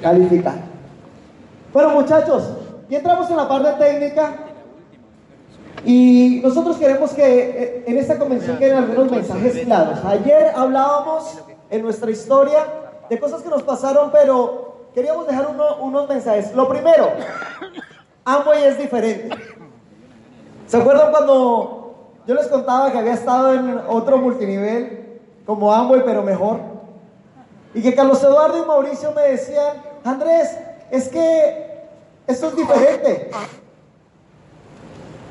Calificar. Bueno, muchachos, y entramos en la parte técnica. Y nosotros queremos que eh, en esta convención queden algunos mensajes claros. Ayer hablábamos en nuestra historia de cosas que nos pasaron, pero queríamos dejar unos mensajes. Lo primero, Amway es diferente. ¿Se acuerdan cuando yo les contaba que había estado en otro multinivel como Amway, pero mejor? Y que Carlos Eduardo y Mauricio me decían, Andrés, es que esto es diferente.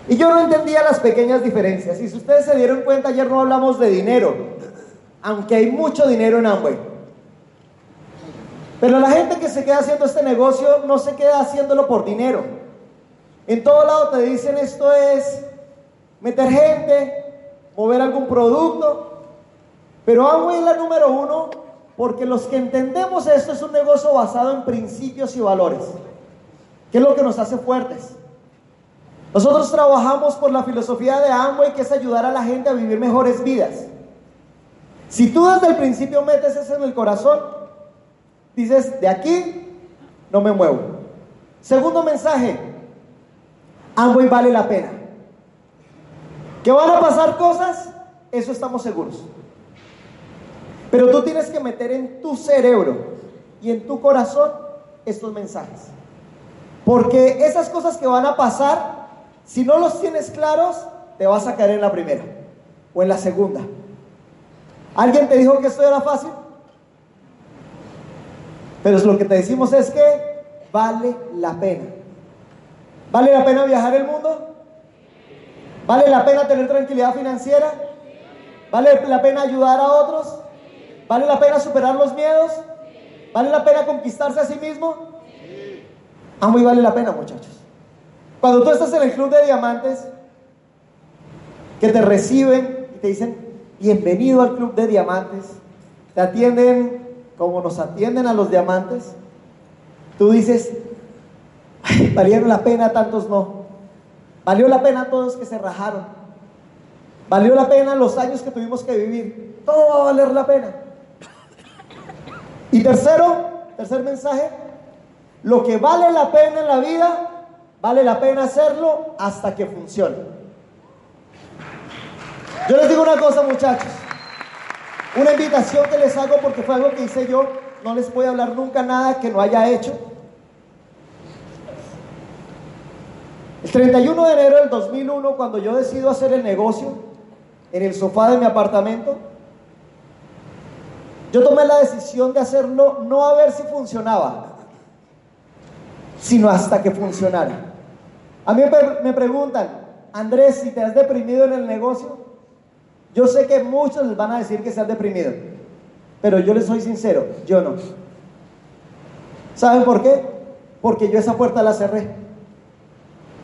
Y yo no entendía las pequeñas diferencias. Y si ustedes se dieron cuenta, ayer no hablamos de dinero, aunque hay mucho dinero en Amway. Pero la gente que se queda haciendo este negocio no se queda haciéndolo por dinero. En todo lado te dicen esto es meter gente, mover algún producto. Pero Amway es la número uno porque los que entendemos esto es un negocio basado en principios y valores, que es lo que nos hace fuertes. Nosotros trabajamos por la filosofía de Amway, que es ayudar a la gente a vivir mejores vidas. Si tú desde el principio metes eso en el corazón, dices, de aquí no me muevo. Segundo mensaje, Amway vale la pena. ¿Que van a pasar cosas? Eso estamos seguros. Pero tú tienes que meter en tu cerebro y en tu corazón estos mensajes. Porque esas cosas que van a pasar si no los tienes claros, te vas a caer en la primera o en la segunda. ¿Alguien te dijo que esto era fácil? Pero lo que te decimos es que vale la pena. ¿Vale la pena viajar el mundo? ¿Vale la pena tener tranquilidad financiera? ¿Vale la pena ayudar a otros? ¿Vale la pena superar los miedos? ¿Vale la pena conquistarse a sí mismo? Ah, muy vale la pena, muchachos. Cuando tú estás en el club de diamantes, que te reciben y te dicen, bienvenido al club de diamantes, te atienden como nos atienden a los diamantes, tú dices, valieron la pena, tantos no. Valió la pena todos que se rajaron. Valió la pena los años que tuvimos que vivir. Todo va a valer la pena. Y tercero, tercer mensaje, lo que vale la pena en la vida Vale la pena hacerlo hasta que funcione. Yo les digo una cosa, muchachos. Una invitación que les hago porque fue algo que hice yo. No les voy a hablar nunca nada que no haya hecho. El 31 de enero del 2001, cuando yo decido hacer el negocio en el sofá de mi apartamento, yo tomé la decisión de hacerlo no a ver si funcionaba, sino hasta que funcionara. A mí me preguntan, Andrés, si te has deprimido en el negocio, yo sé que muchos les van a decir que se han deprimido, pero yo les soy sincero, yo no. ¿Saben por qué? Porque yo esa puerta la cerré.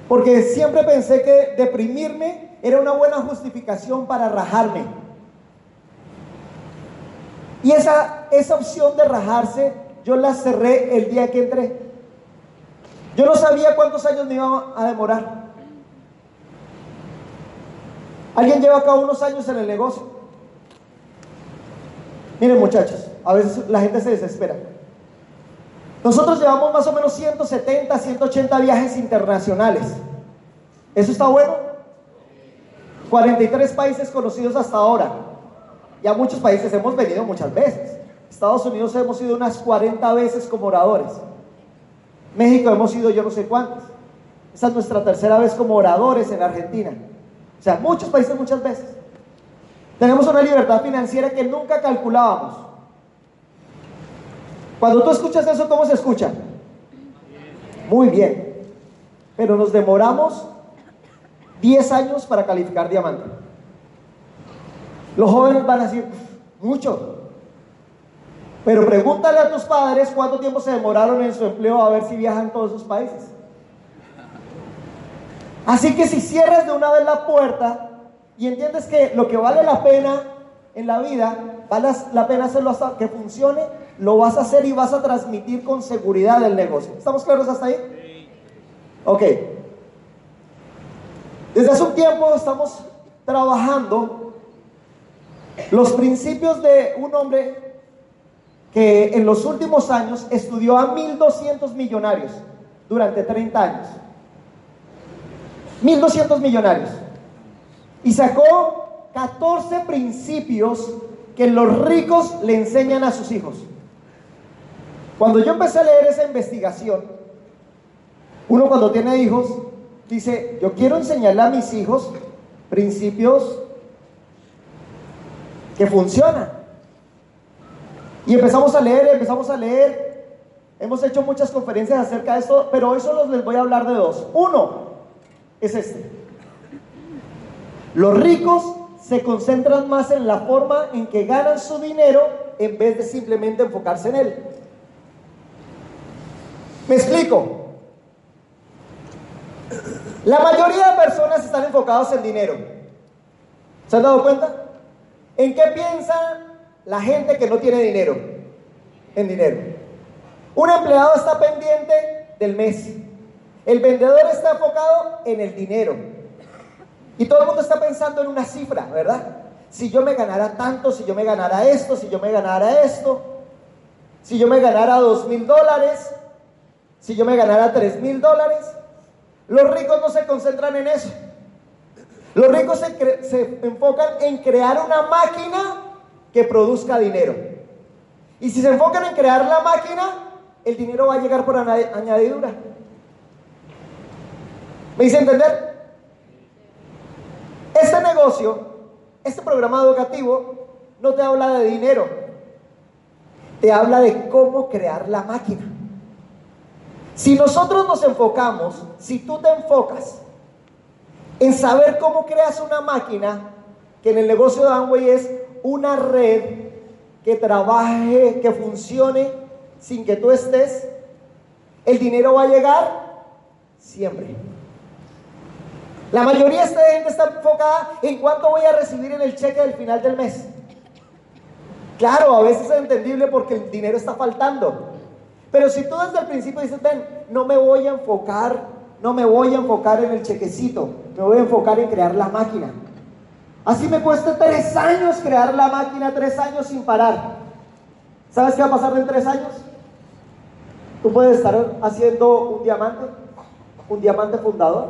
Porque siempre pensé que deprimirme era una buena justificación para rajarme. Y esa, esa opción de rajarse, yo la cerré el día que entré. Yo no sabía cuántos años me iba a demorar. ¿Alguien lleva acá unos años en el negocio? Miren muchachos, a veces la gente se desespera. Nosotros llevamos más o menos 170, 180 viajes internacionales. ¿Eso está bueno? 43 países conocidos hasta ahora. Y a muchos países hemos venido muchas veces. Estados Unidos hemos ido unas 40 veces como oradores. México hemos ido yo no sé cuántos. Esta es nuestra tercera vez como oradores en Argentina. O sea, muchos países muchas veces. Tenemos una libertad financiera que nunca calculábamos. Cuando tú escuchas eso, ¿cómo se escucha? Muy bien. Pero nos demoramos 10 años para calificar diamante. Los jóvenes van a decir, mucho. Pero pregúntale a tus padres cuánto tiempo se demoraron en su empleo a ver si viajan todos esos países. Así que si cierras de una vez la puerta y entiendes que lo que vale la pena en la vida, vale la pena hacerlo hasta que funcione, lo vas a hacer y vas a transmitir con seguridad el negocio. ¿Estamos claros hasta ahí? Ok. Desde hace un tiempo estamos trabajando los principios de un hombre que en los últimos años estudió a 1.200 millonarios durante 30 años. 1.200 millonarios. Y sacó 14 principios que los ricos le enseñan a sus hijos. Cuando yo empecé a leer esa investigación, uno cuando tiene hijos dice, yo quiero enseñarle a mis hijos principios que funcionan. Y empezamos a leer, empezamos a leer. Hemos hecho muchas conferencias acerca de esto, pero hoy solo les voy a hablar de dos. Uno es este. Los ricos se concentran más en la forma en que ganan su dinero en vez de simplemente enfocarse en él. Me explico. La mayoría de personas están enfocados en dinero. ¿Se han dado cuenta? ¿En qué piensa la gente que no tiene dinero? En dinero. Un empleado está pendiente del mes. El vendedor está enfocado en el dinero. Y todo el mundo está pensando en una cifra, ¿verdad? Si yo me ganara tanto, si yo me ganara esto, si yo me ganara esto, si yo me ganara dos mil dólares, si yo me ganara tres mil dólares. Los ricos no se concentran en eso. Los ricos se, enfocan en crear una máquina que produzca dinero. Y si se enfocan en crear la máquina, el dinero va a llegar por añadidura. ¿Me hice entender? Este negocio, este programa educativo, no te habla de dinero, te habla de cómo crear la máquina. Si nosotros nos enfocamos, si tú te enfocas en saber cómo creas una máquina, que en el negocio de Amway es una red que trabaje, que funcione sin que tú estés, el dinero va a llegar siempre. La mayoría esta gente está enfocada en cuánto voy a recibir en el cheque del final del mes. Claro, a veces es entendible porque el dinero está faltando. Pero si tú desde el principio dices, ven, no me voy a enfocar, no me voy a enfocar en el chequecito, me voy a enfocar en crear la máquina. Así me cuesta tres años crear la máquina, tres años sin parar. ¿Sabes qué va a pasar en tres años? Tú puedes estar haciendo un diamante, un diamante fundador,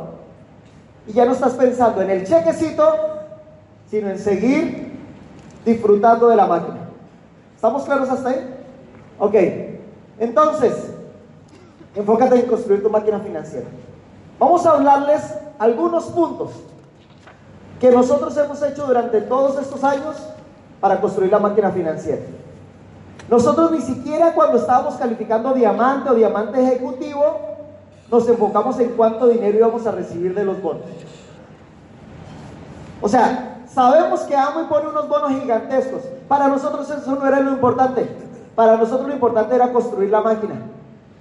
y ya no estás pensando en el chequecito, sino en seguir disfrutando de la máquina. ¿Estamos claros hasta ahí? Ok. Entonces, enfócate en construir tu máquina financiera. Vamos a hablarles algunos puntos que nosotros hemos hecho durante todos estos años para construir la máquina financiera. Nosotros ni siquiera cuando estábamos calificando diamante o diamante ejecutivo, nos enfocamos en cuánto dinero íbamos a recibir de los bonos. O sea, sabemos que Amo y pone unos bonos gigantescos. Para nosotros eso no era lo importante. Para nosotros lo importante era construir la máquina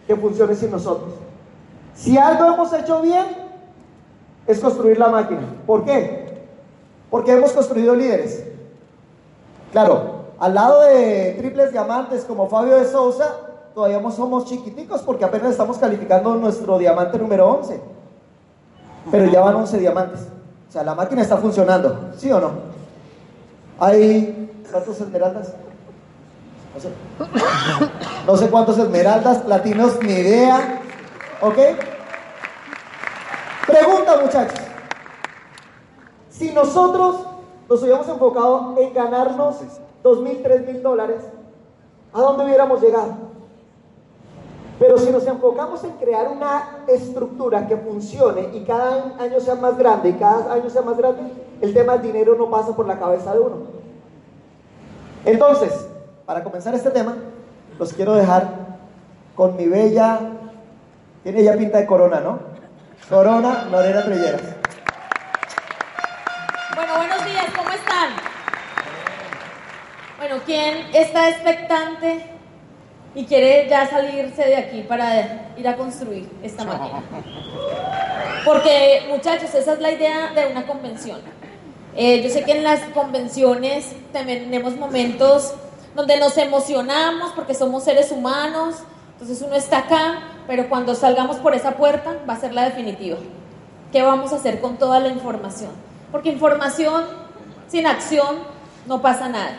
que funcione sin nosotros. Si algo hemos hecho bien, es construir la máquina. ¿Por qué? Porque hemos construido líderes. Claro, al lado de triples diamantes como Fabio de Sousa, todavía somos chiquiticos porque apenas estamos calificando nuestro diamante número 11. Pero ya van 11 diamantes. O sea, la máquina está funcionando, ¿sí o no? ¿Hay cuántos esmeraldas? No sé, cuántos esmeraldas, platinos, ni idea. ¿Ok? Pregunta, muchachos. Si nosotros nos hubiéramos enfocado en ganarnos dos mil, tres mil dólares, ¿a dónde hubiéramos llegado? Pero si nos enfocamos en crear una estructura que funcione y cada año sea más grande y cada año sea más grande, el tema del dinero no pasa por la cabeza de uno. Entonces, para comenzar este tema, los quiero dejar con mi bella, tiene ya pinta de corona, ¿no? Corona Lorena Trilleras. Bueno, buenos días, ¿cómo están? Bueno, ¿quién está expectante y quiere ya salirse de aquí para ir a construir esta máquina. Porque, muchachos, esa es la idea de una convención. Eh, yo sé que en las convenciones tenemos momentos donde nos emocionamos porque somos seres humanos, entonces uno está acá, pero cuando salgamos por esa puerta va a ser la definitiva. ¿Qué vamos a hacer con toda la información? Porque información sin acción no pasa nada.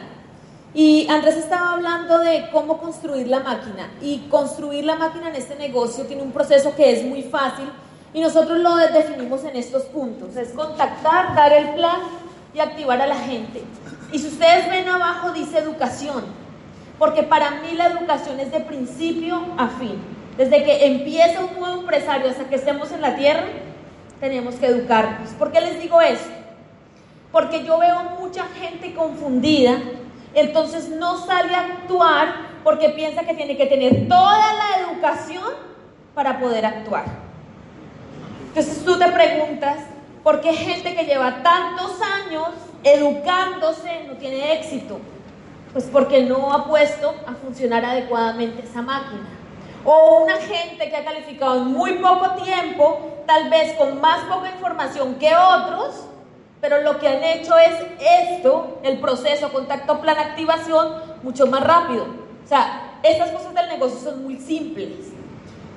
Y Andrés estaba hablando de cómo construir la máquina. Y construir la máquina en este negocio tiene un proceso que es muy fácil y nosotros lo definimos en estos puntos. Es contactar, dar el plan y activar a la gente. Y si ustedes ven abajo dice educación, porque para mí la educación es de principio a fin. Desde que empieza un nuevo empresario hasta que estemos en la tierra, tenemos que educarnos. ¿Por qué les digo eso? Porque yo veo mucha gente confundida, entonces no sale actuar porque piensa que tiene que tener toda la educación para poder actuar. Entonces tú te preguntas, ¿por qué gente que lleva tantos años educándose no tiene éxito? Pues porque no ha puesto a funcionar adecuadamente esa máquina. O una gente que ha calificado en muy poco tiempo, tal vez con más poca información que otros, pero lo que han hecho es esto, el proceso, contacto, plan, activación, mucho más rápido. O sea, estas cosas del negocio son muy simples.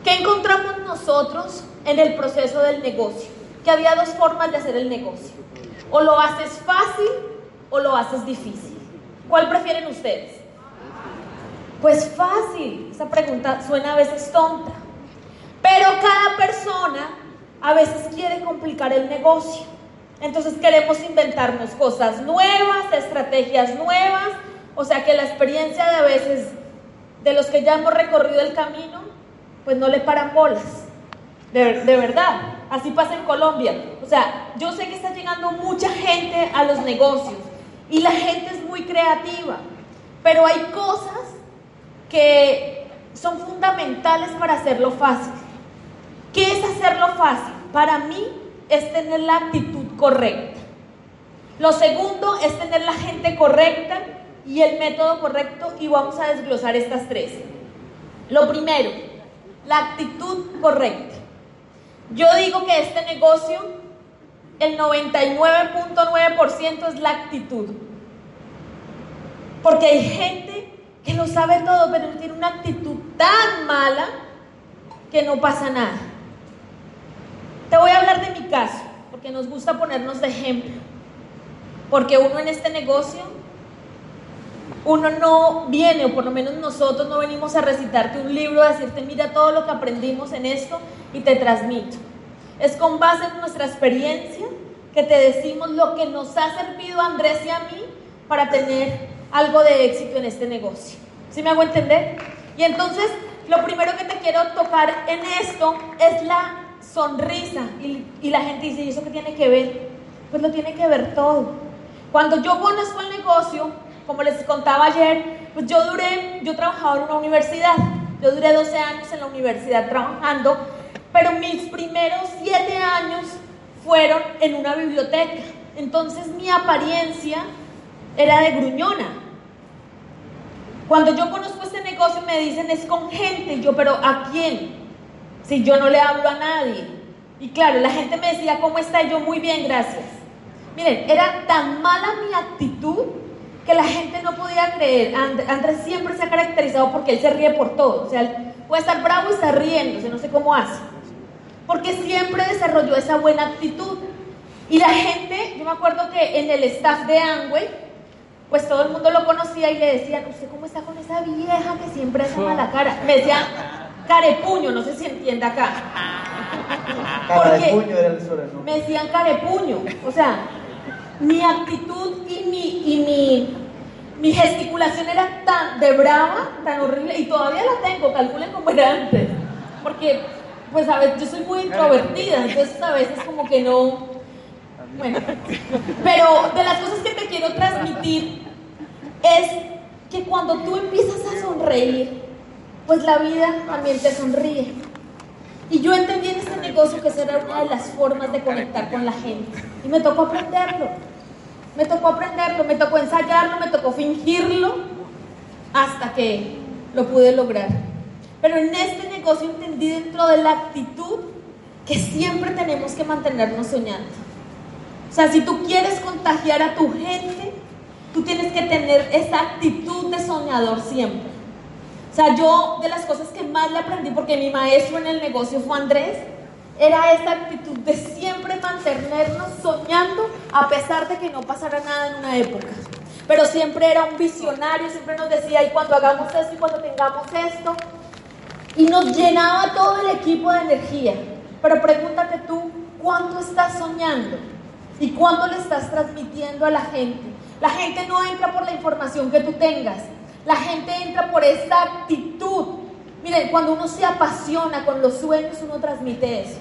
¿Qué encontramos nosotros en el proceso del negocio? Que había dos formas de hacer el negocio. O lo haces fácil o lo haces difícil. ¿Cuál prefieren ustedes? Pues fácil. Esa pregunta suena a veces tonta. Pero cada persona a veces quiere complicar el negocio. Entonces queremos inventarnos cosas nuevas, estrategias nuevas. O sea que la experiencia de a veces de los que ya hemos recorrido el camino, pues no le paran bolas. De, de, verdad, así pasa en Colombia. O sea, yo sé que está llegando mucha gente a los negocios y la gente es muy creativa, pero hay cosas que son fundamentales para hacerlo fácil. ¿Qué es hacerlo fácil? Para mí es tener la actitud correcta. Lo segundo es tener la gente correcta y el método correcto y vamos a desglosar estas tres. Lo primero, la actitud correcta. Yo digo que este negocio, el 99.9% es la actitud. Porque hay gente que lo sabe todo, pero tiene una actitud tan mala que no pasa nada. Te voy a hablar de mi caso, porque nos gusta ponernos de ejemplo. Porque uno en este negocio, uno no viene, o por lo menos nosotros no venimos a recitarte un libro, a decirte, mira todo lo que aprendimos en esto y te transmito. Es con base en nuestra experiencia que te decimos lo que nos ha servido a Andrés y a mí para tener algo de éxito en este negocio. ¿Sí me hago entender? Y entonces, lo primero que te quiero tocar en esto es la sonrisa. Y, y la gente dice, ¿y eso qué tiene que ver? Pues lo tiene que ver todo. Cuando yo conozco el negocio, como les contaba ayer, pues yo duré, yo trabajaba en una universidad. Yo duré 12 años en la universidad trabajando, pero mis primeros 7 años fueron en una biblioteca. Entonces mi apariencia era de gruñona. Cuando yo conozco este negocio me dicen es con gente, yo, pero ¿a quién? Si yo no le hablo a nadie. Y claro, la gente me decía, ¿cómo está? Y yo, muy bien, gracias. Miren, era tan mala mi actitud que la gente no podía creer. Andrés siempre se ha caracterizado porque él se ríe por todo. O sea, puede estar bravo y está riéndose, no sé cómo hace. Porque siempre desarrolló esa buena actitud. Y la gente, yo me acuerdo que en el staff de Amway, pues todo el mundo lo conocía y le decían, ¿usted cómo está con esa vieja que siempre hace mala cara? Me decían, carepuño, no sé si entiende acá. Carepuño era el sobrenombre. Me decían carepuño, o sea, mi actitud y mi, y mi, mi gesticulación era tan de brava, tan horrible, y todavía la tengo, calculen cómo era antes. Porque, pues a veces yo soy muy introvertida, entonces a veces como que no. Bueno, pero de las cosas que te quiero transmitir es que cuando tú empiezas a sonreír, pues la vida también te sonríe. Y yo entendí en este negocio que esa era una de las formas de conectar con la gente. Y me tocó aprenderlo. Me tocó aprenderlo, me tocó ensayarlo, me tocó fingirlo, hasta que lo pude lograr. Pero en este negocio entendí dentro de la actitud que siempre tenemos que mantenernos soñando. O sea, si tú quieres contagiar a tu gente, tú tienes que tener esa actitud de soñador siempre. O sea, yo de las cosas que más le aprendí, porque mi maestro en el negocio fue Andrés, era esa actitud de siempre mantenernos soñando a pesar de que no pasara nada en una época. Pero siempre era un visionario, siempre nos decía, y cuando hagamos esto y cuando tengamos esto, y nos llenaba todo el equipo de energía. Pero pregúntate tú, ¿cuánto estás soñando? ¿Y cuánto le estás transmitiendo a la gente? La gente no entra por la información que tú tengas, la gente entra por esta actitud. Miren, cuando uno se apasiona con los sueños, uno transmite eso.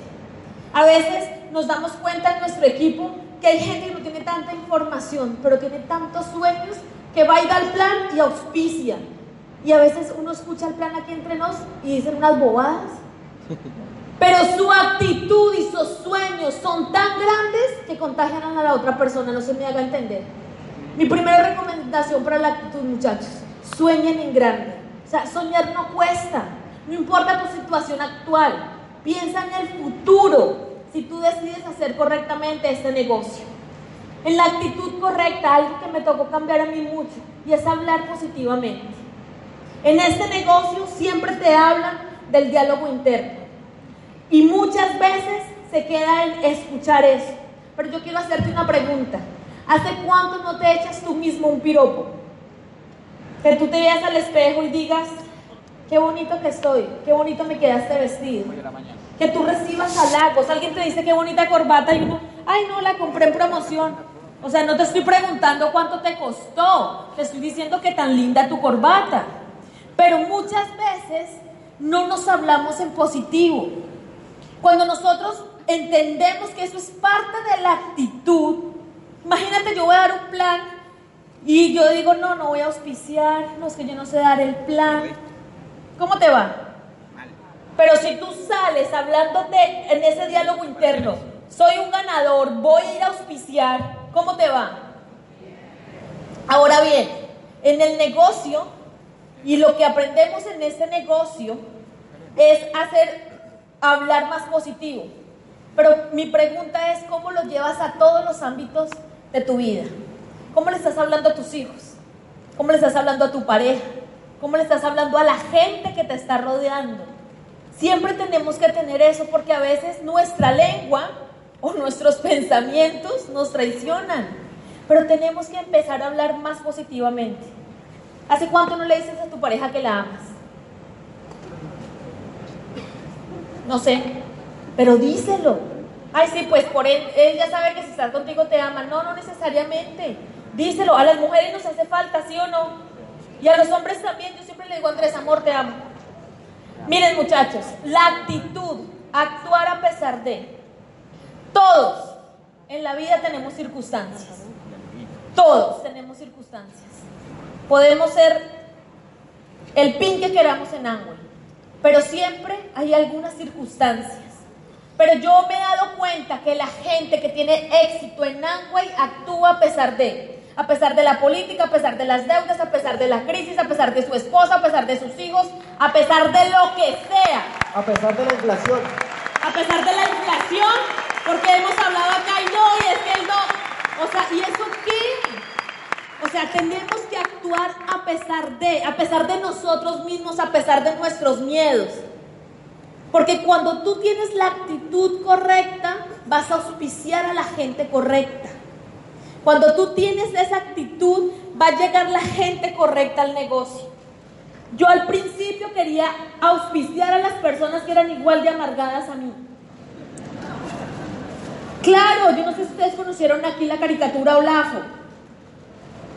A veces nos damos cuenta en nuestro equipo que hay gente que no tiene tanta información, pero tiene tantos sueños que va a ir al plan y auspicia. Y a veces uno escucha el plan aquí entre nos y dicen unas bobadas. Pero su actitud y sus sueños son tan grandes que contagian a la otra persona, no se me haga entender. Mi primera recomendación para la actitud, muchachos, sueñen en grande. O sea, soñar no cuesta, no importa tu situación actual, piensa en el futuro si tú decides hacer correctamente este negocio. En la actitud correcta, algo que me tocó cambiar a mí mucho, y es hablar positivamente. En este negocio siempre te hablan del diálogo interno. Y muchas veces se queda en escuchar eso. Pero yo quiero hacerte una pregunta. ¿Hace cuánto no te echas tú mismo un piropo? Que tú te veas al espejo y digas, qué bonito que estoy, qué bonito me quedaste vestido que tú recibas halagos. Alguien te dice qué bonita corbata y uno, ay no, la compré en promoción. O sea, no te estoy preguntando cuánto te costó, te estoy diciendo que tan linda tu corbata. Pero muchas veces no nos hablamos en positivo. Cuando nosotros entendemos que eso es parte de la actitud, imagínate yo voy a dar un plan y yo digo, no, no voy a auspiciar, no es que yo no sé dar el plan. ¿Cómo te va? Pero si tú sales hablándote en ese diálogo interno, soy un ganador, voy a ir a auspiciar, ¿cómo te va? Ahora bien, en el negocio, y lo que aprendemos en este negocio es hacer, hablar más positivo. Pero mi pregunta es, ¿cómo lo llevas a todos los ámbitos de tu vida? ¿Cómo le estás hablando a tus hijos? ¿Cómo le estás hablando a tu pareja? ¿Cómo le estás hablando a la gente que te está rodeando? Siempre tenemos que tener eso porque a veces nuestra lengua o nuestros pensamientos nos traicionan. Pero tenemos que empezar a hablar más positivamente. ¿Hace cuánto no le dices a tu pareja que la amas? No sé, pero díselo. Ay, sí, pues por él, él ya sabe que si está contigo te ama. No, no necesariamente. Díselo. A las mujeres nos hace falta, ¿sí o no? Y a los hombres también. Yo siempre le digo Andrés, amor, te amo. Miren muchachos, la actitud, actuar a pesar de. Todos en la vida tenemos circunstancias. Todos tenemos circunstancias. Podemos ser el pin que queramos en ángulo, pero siempre hay algunas circunstancias. Pero yo me he dado cuenta que la gente que tiene éxito en Amway actúa a pesar de a pesar de la política, a pesar de las deudas, a pesar de la crisis, a pesar de su esposa, a pesar de sus hijos, a pesar de lo que sea. A pesar de la inflación. A pesar de la inflación, porque hemos hablado acá y no, y es que él no. O sea, ¿y eso qué? O sea, tenemos que actuar a pesar de, a pesar de nosotros mismos, a pesar de nuestros miedos. Porque cuando tú tienes la actitud correcta, vas a auspiciar a la gente correcta. Cuando tú tienes esa actitud, va a llegar la gente correcta al negocio. Yo al principio quería auspiciar a las personas que eran igual de amargadas a mí. Claro, yo no sé si ustedes conocieron aquí la caricatura Olafo.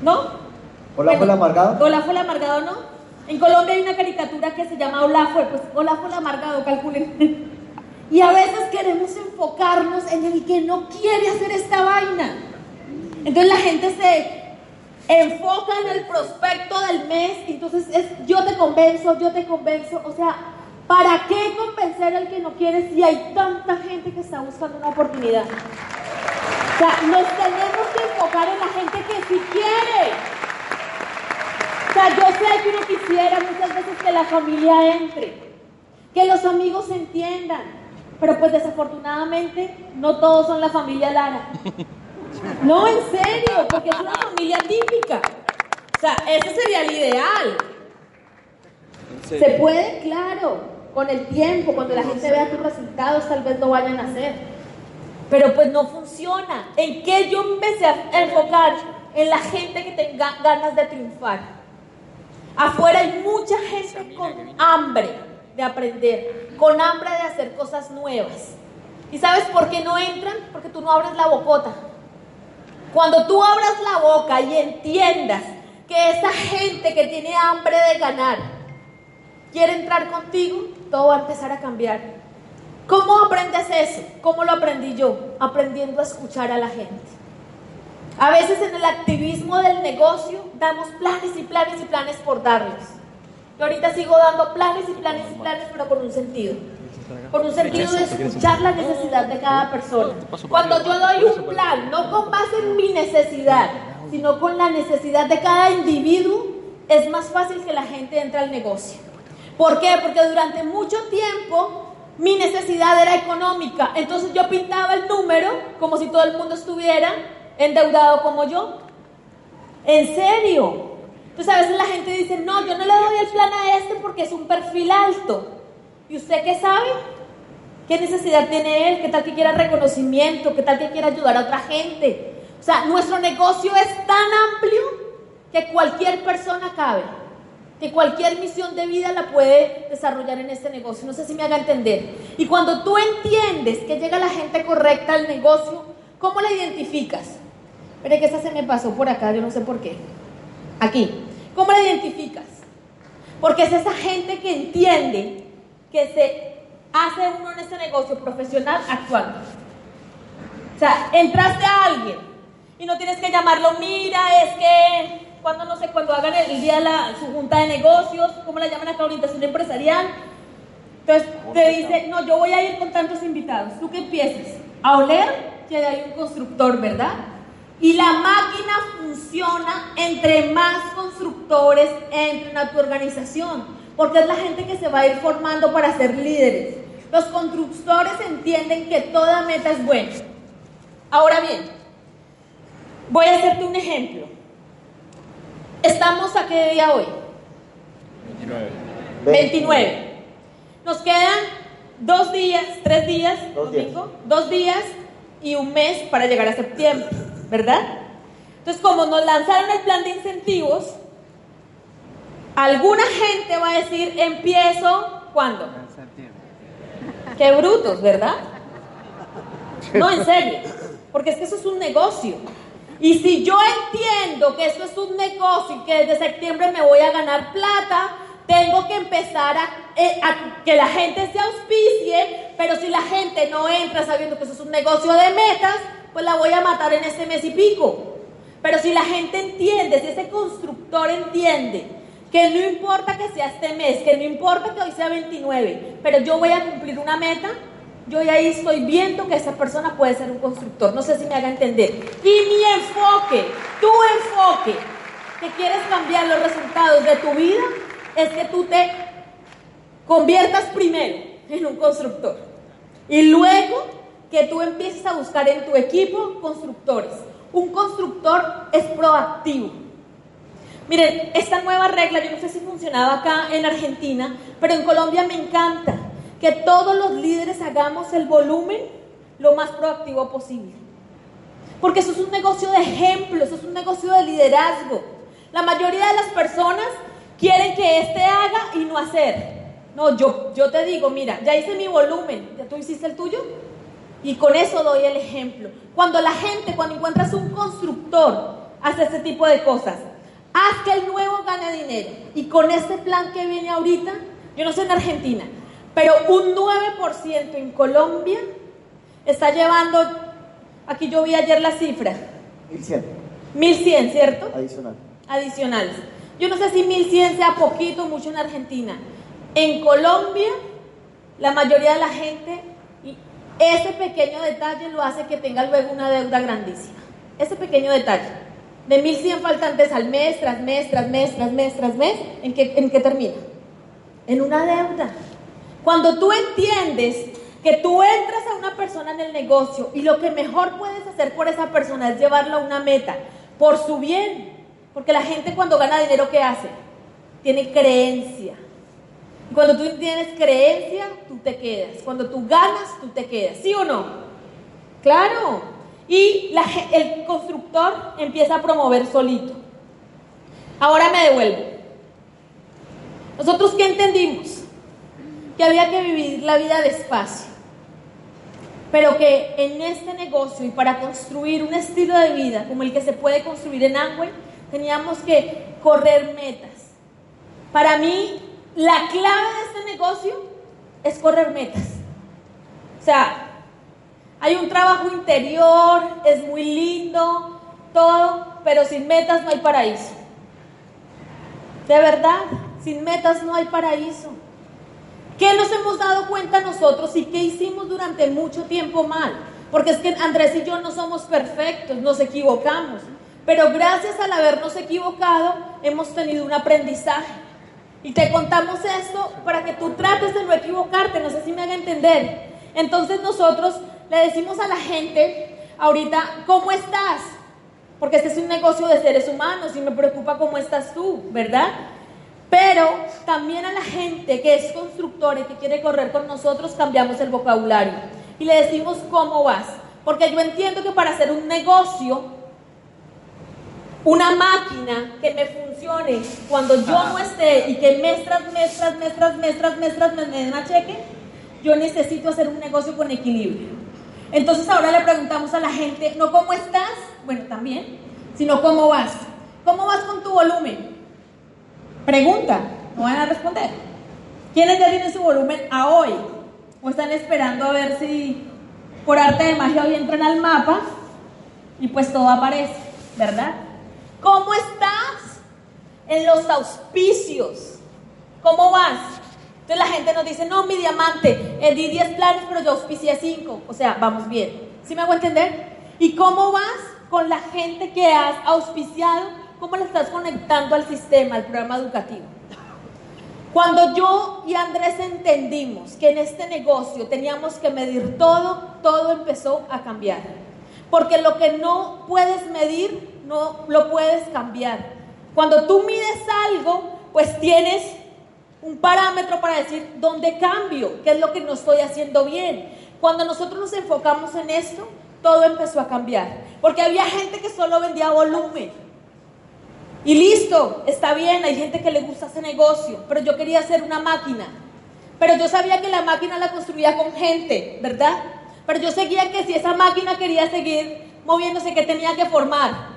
¿No? ¿Olafo el amargado? Olafo el amargado, ¿no? En Colombia hay una caricatura que se llama Olafo, pues Olafo el amargado, calculen. Y a veces queremos enfocarnos en el que no quiere hacer esta vaina. Entonces la gente se enfoca en el prospecto del mes, entonces es yo te convenzo, yo te convenzo, o sea, ¿para qué convencer al que no quiere si hay tanta gente que está buscando una oportunidad? O sea, nos tenemos que enfocar en la gente que sí quiere. sea, yo sé que uno quisiera muchas veces que la familia entre, que los amigos se entiendan, pero pues desafortunadamente no todos son la familia Lara. No, en serio, porque es una familia típica. O sea, ese sería el ideal. Se puede, claro, con el tiempo, cuando la gente vea tus resultados, tal vez lo vayan a hacer. Pero pues no funciona. ¿En qué yo empecé a enfocar? En la gente que tenga ganas de triunfar. Afuera hay mucha gente con hambre de aprender, con hambre de hacer cosas nuevas. ¿Y sabes por qué no entran? Porque tú no abres la bocota. Cuando tú abras la boca y entiendas que esa gente que tiene hambre de ganar quiere entrar contigo, todo va a empezar a cambiar. ¿Cómo aprendes eso? ¿Cómo lo aprendí yo? Aprendiendo a escuchar a la gente. A veces en el activismo del negocio damos planes y planes y planes por darlos. Yo ahorita sigo dando planes y planes y planes, pero con un sentido. Con un sentido de escuchar la necesidad de cada persona. Cuando yo doy un plan, no con base en mi necesidad, sino con la necesidad de cada individuo, es más fácil que la gente entre al negocio. ¿Por qué? Porque durante mucho tiempo mi necesidad era económica. Entonces yo pintaba el número como si todo el mundo estuviera endeudado como yo. ¿En serio? Entonces a veces la gente dice, no, yo no le doy el plan a este porque es un perfil alto. ¿Y usted qué sabe? ¿Qué necesidad tiene él? ¿Qué tal que quiera reconocimiento? ¿Qué tal que quiera ayudar a otra gente? O sea, nuestro negocio es tan amplio que cualquier persona cabe, que cualquier misión de vida la puede desarrollar en este negocio. No sé si me haga entender. Y cuando tú entiendes que llega la gente correcta al negocio, ¿cómo la identificas? Pero que esa se me pasó por acá, yo no sé por qué. Aquí. ¿Cómo la identificas? Porque es esa gente que entiende que se hace uno en este negocio profesional actuando. O sea, entraste a alguien y no tienes que llamarlo, mira, es que cuando no sé, cuando hagan el día la, su junta de negocios, ¿cómo la llaman acá? Orientación empresarial. Entonces te dice, no, yo voy a ir con tantos invitados. ¿Tú qué empiezas? A oler que hay un constructor, ¿verdad? Y la máquina funciona entre más constructores entren a tu organización, porque es la gente que se va a ir formando para ser líderes. Los constructores entienden que toda meta es buena. Ahora bien, voy a hacerte un ejemplo. ¿Estamos a qué día hoy? 29. 29. Nos quedan dos días, tres días, Dos días. domingo, dos días y un mes para llegar a septiembre, ¿verdad? Entonces, como nos lanzaron el plan de incentivos, alguna gente va a decir, empiezo, ¿cuándo? Qué brutos, ¿verdad? No, en serio, porque es que eso es un negocio. Y si yo entiendo que esto es un negocio y que desde septiembre me voy a ganar plata, tengo que empezar a, eh, a que la gente se auspicie, pero si la gente no entra sabiendo que eso es un negocio de metas, pues la voy a matar en este mes y pico. Pero si la gente entiende, si ese constructor entiende que no importa que sea este mes, que no importa que hoy sea 29, pero yo voy a cumplir una meta, yo ya ahí estoy viendo que esa persona puede ser un constructor. No sé si me haga entender. Y mi enfoque, tu enfoque, que quieres cambiar los resultados de tu vida, es que tú te conviertas primero en un constructor. Y luego que tú empieces a buscar en tu equipo constructores. Un constructor es proactivo. Miren, esta nueva regla, yo no sé si funcionaba acá en Argentina, pero en Colombia me encanta que todos los líderes hagamos el volumen lo más proactivo posible. Porque eso es un negocio de ejemplo, eso es un negocio de liderazgo. La mayoría de las personas quieren que este haga y no hacer. No, yo, yo te digo, mira, ya hice mi volumen, ¿ya tú hiciste el tuyo? Y con eso doy el ejemplo. Cuando la gente, cuando encuentras un constructor, hace ese tipo de cosas. Haz que el nuevo gane dinero. Y con este plan que viene ahorita, yo no sé en Argentina, pero un 9% en Colombia está llevando, aquí yo vi ayer la cifra, 1100 1100, ¿cierto? adicional. Adicionales. Yo no sé si 1100 sea poquito o mucho en Argentina. En Colombia, la mayoría de la gente, ese pequeño detalle lo hace que tenga luego una deuda grandísima. Ese pequeño detalle. de 1100 faltantes al mes, tras mes, tras mes, tras mes, tras mes, ¿en qué, en qué termina? En una deuda. Cuando tú entiendes que tú entras a una persona en el negocio y lo que mejor puedes hacer por esa persona es llevarla a una meta, por su bien. Porque la gente cuando gana dinero, ¿qué hace? Tiene creencia. Y cuando tú tienes creencia, tú te quedas. Cuando tú ganas, tú te quedas. ¿Sí o no? Claro. Y el constructor empieza a promover solito. Ahora me devuelvo. Nosotros qué entendimos? Que había que vivir la vida despacio. Pero que en este negocio y para construir un estilo de vida como el que se puede construir en Angway, teníamos que correr metas. Para mí, la clave de este negocio es correr metas. O sea, hay un trabajo interior, es muy lindo, todo, pero sin metas no hay paraíso. De verdad, sin metas no hay paraíso. ¿Qué nos hemos dado cuenta nosotros y qué hicimos durante mucho tiempo mal? Porque es que Andrés y yo no somos perfectos, nos equivocamos. Pero gracias al habernos equivocado, hemos tenido un aprendizaje. Y te contamos esto para que tú trates de no equivocarte, no sé si me haga entender. Entonces nosotros le decimos a la gente ahorita, ¿cómo estás? Porque este es un negocio de seres humanos y me preocupa cómo estás tú, ¿verdad? Pero también a la gente que es constructora y que quiere correr con nosotros cambiamos el vocabulario y le decimos cómo vas. Porque yo entiendo que para hacer un negocio, una máquina que me funcione cuando yo no esté y que mes tras mes tras mes tras mes tras mes tras mes me den a cheque, yo necesito hacer un negocio con equilibrio. Entonces ahora le preguntamos a la gente, no cómo estás, bueno, también, sino cómo vas. ¿Cómo vas con tu volumen? Pregunta, no van a responder. ¿Quiénes ya tienen su volumen a hoy? ¿O están esperando a ver si por arte de magia hoy entran al mapa y pues todo aparece, ¿verdad? ¿Cómo estás en los auspicios? ¿Cómo vas? Entonces la gente nos dice, no, mi diamante, eh, di 10 planes, pero yo auspicié 5. O sea, vamos bien. ¿Sí me hago entender? ¿Y cómo vas con la gente que has auspiciado? ¿Cómo la estás conectando al sistema, al programa educativo? Cuando yo y Andrés entendimos que en este negocio teníamos que medir todo, todo empezó a cambiar. Porque lo que no puedes medir, no lo puedes cambiar. Cuando tú mides algo, pues tienes un parámetro para decir dónde cambio, qué es lo que no estoy haciendo bien. Cuando nosotros nos enfocamos en esto, todo empezó a cambiar. Porque había gente que solo vendía volumen. Y listo, está bien, hay gente que le gusta ese negocio, pero yo quería hacer una máquina. Pero yo sabía que la máquina la construía con gente, ¿verdad? Pero yo seguía que si esa máquina quería seguir moviéndose, que tenía que formar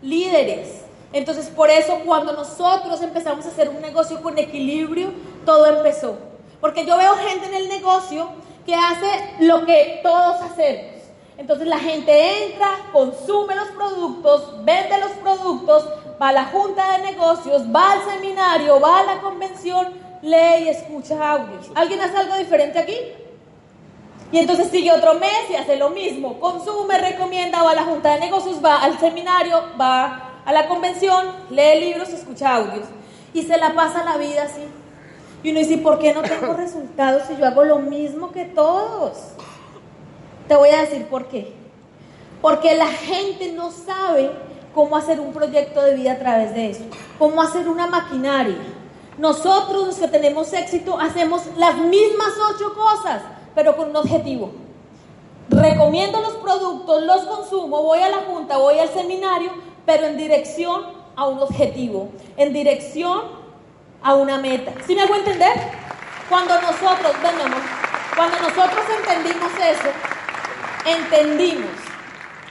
líderes, entonces, por eso cuando nosotros empezamos a hacer un negocio con equilibrio, todo empezó. Porque yo veo gente en el negocio que hace lo que todos hacemos. Entonces la gente entra, consume los productos, vende los productos, va a la junta de negocios, va al seminario, va a la convención, lee y escucha audios. ¿Alguien hace algo diferente aquí? Y entonces sigue otro mes y hace lo mismo. Consume, recomienda, va a la junta de negocios, va al seminario, va a la convención, lee libros, escucha audios y se la pasa la vida así. Y uno dice, ¿por qué no tengo resultados si yo hago lo mismo que todos? Te voy a decir por qué. Porque la gente no sabe cómo hacer un proyecto de vida a través de eso, cómo hacer una maquinaria. Nosotros los que tenemos éxito hacemos las mismas ocho cosas, pero con un objetivo. Recomiendo los productos, los consumo, voy a la junta, voy al seminario, pero en dirección a un objetivo, en dirección a una meta. ¿Sí me hago entender? Cuando nosotros, cuando nosotros entendimos eso, entendimos